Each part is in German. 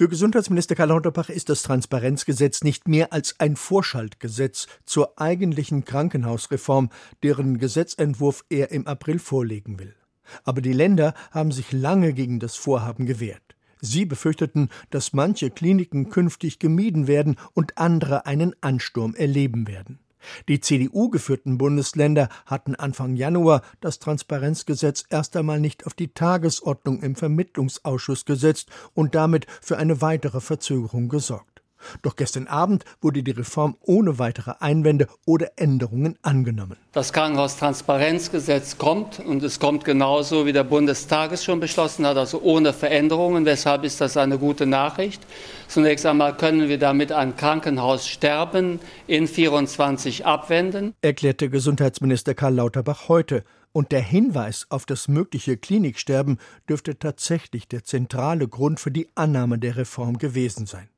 Für Gesundheitsminister Karl Lauterbach ist das Transparenzgesetz nicht mehr als ein Vorschaltgesetz zur eigentlichen Krankenhausreform, deren Gesetzentwurf er im April vorlegen will. Aber die Länder haben sich lange gegen das Vorhaben gewehrt. Sie befürchteten, dass manche Kliniken künftig gemieden werden und andere einen Ansturm erleben werden. Die CDU-geführten Bundesländer hatten Anfang Januar das Transparenzgesetz erst einmal nicht auf die Tagesordnung im Vermittlungsausschuss gesetzt und damit für eine weitere Verzögerung gesorgt. Doch gestern Abend wurde die Reform ohne weitere Einwände oder Änderungen angenommen. Das Krankenhaustransparenzgesetz kommt und es kommt genauso, wie der Bundestag es schon beschlossen hat, also ohne Veränderungen. Weshalb ist das eine gute Nachricht? Zunächst einmal können wir damit ein Krankenhaussterben in 24 abwenden, erklärte Gesundheitsminister Karl Lauterbach heute. Und der Hinweis auf das mögliche Kliniksterben dürfte tatsächlich der zentrale Grund für die Annahme der Reform gewesen sein.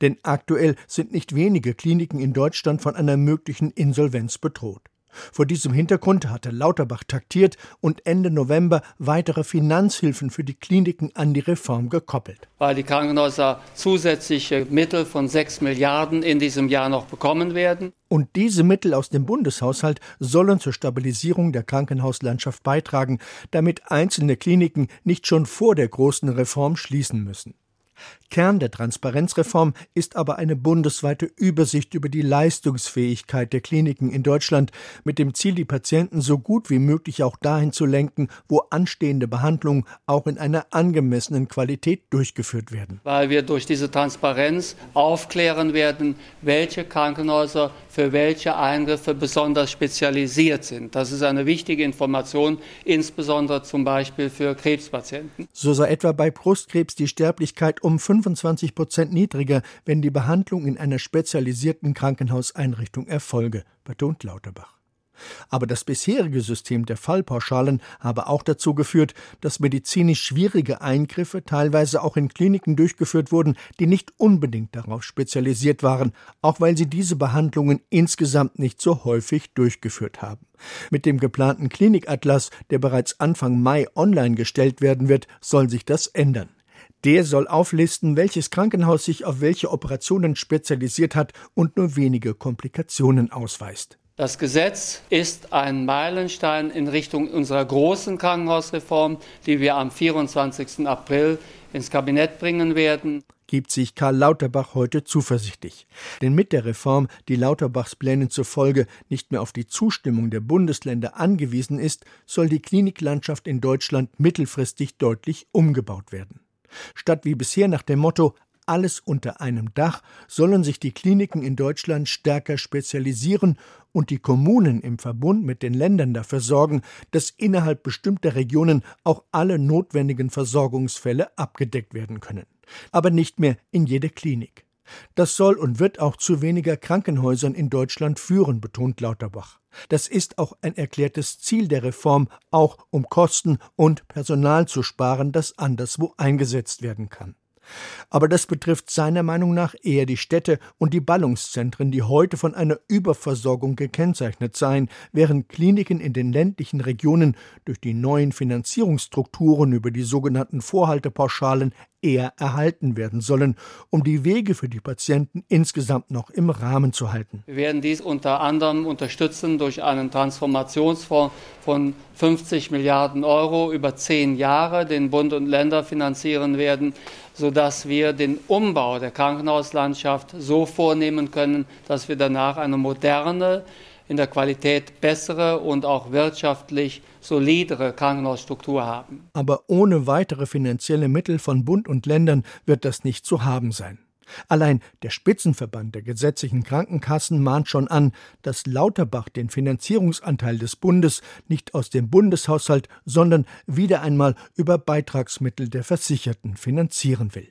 Denn aktuell sind nicht wenige Kliniken in Deutschland von einer möglichen Insolvenz bedroht. Vor diesem Hintergrund hatte Lauterbach taktiert und Ende November weitere Finanzhilfen für die Kliniken an die Reform gekoppelt. Weil die Krankenhäuser zusätzliche Mittel von 6 Milliarden in diesem Jahr noch bekommen werden. Und diese Mittel aus dem Bundeshaushalt sollen zur Stabilisierung der Krankenhauslandschaft beitragen, damit einzelne Kliniken nicht schon vor der großen Reform schließen müssen. Kern der Transparenzreform ist aber eine bundesweite Übersicht über die Leistungsfähigkeit der Kliniken in Deutschland mit dem Ziel, die Patienten so gut wie möglich auch dahin zu lenken, wo anstehende Behandlungen auch in einer angemessenen Qualität durchgeführt werden. Weil wir durch diese Transparenz aufklären werden, welche Krankenhäuser für welche Eingriffe besonders spezialisiert sind. Das ist eine wichtige Information, insbesondere zum Beispiel für Krebspatienten. So sei etwa bei Brustkrebs die Sterblichkeit um 25 Prozent niedriger, wenn die Behandlung in einer spezialisierten Krankenhauseinrichtung erfolge, betont Lauterbach. Aber das bisherige System der Fallpauschalen habe auch dazu geführt, dass medizinisch schwierige Eingriffe teilweise auch in Kliniken durchgeführt wurden, die nicht unbedingt darauf spezialisiert waren, auch weil sie diese Behandlungen insgesamt nicht so häufig durchgeführt haben. Mit dem geplanten Klinikatlas, der bereits Anfang Mai online gestellt werden wird, soll sich das ändern. Der soll auflisten, welches Krankenhaus sich auf welche Operationen spezialisiert hat und nur wenige Komplikationen ausweist. Das Gesetz ist ein Meilenstein in Richtung unserer großen Krankenhausreform, die wir am 24. April ins Kabinett bringen werden. Gibt sich Karl Lauterbach heute zuversichtlich. Denn mit der Reform, die Lauterbachs Plänen zufolge nicht mehr auf die Zustimmung der Bundesländer angewiesen ist, soll die Kliniklandschaft in Deutschland mittelfristig deutlich umgebaut werden. Statt wie bisher nach dem Motto alles unter einem Dach sollen sich die Kliniken in Deutschland stärker spezialisieren und die Kommunen im Verbund mit den Ländern dafür sorgen, dass innerhalb bestimmter Regionen auch alle notwendigen Versorgungsfälle abgedeckt werden können. Aber nicht mehr in jede Klinik. Das soll und wird auch zu weniger Krankenhäusern in Deutschland führen, betont Lauterbach. Das ist auch ein erklärtes Ziel der Reform, auch um Kosten und Personal zu sparen, das anderswo eingesetzt werden kann. Aber das betrifft seiner Meinung nach eher die Städte und die Ballungszentren, die heute von einer Überversorgung gekennzeichnet seien, während Kliniken in den ländlichen Regionen durch die neuen Finanzierungsstrukturen über die sogenannten Vorhaltepauschalen eher erhalten werden sollen, um die Wege für die Patienten insgesamt noch im Rahmen zu halten. Wir werden dies unter anderem unterstützen durch einen Transformationsfonds von 50 Milliarden Euro über zehn Jahre, den Bund und Länder finanzieren werden, sodass wir den Umbau der Krankenhauslandschaft so vornehmen können, dass wir danach eine moderne, in der Qualität bessere und auch wirtschaftlich solidere Krankenhausstruktur haben. Aber ohne weitere finanzielle Mittel von Bund und Ländern wird das nicht zu haben sein. Allein der Spitzenverband der gesetzlichen Krankenkassen mahnt schon an, dass Lauterbach den Finanzierungsanteil des Bundes nicht aus dem Bundeshaushalt, sondern wieder einmal über Beitragsmittel der Versicherten finanzieren will.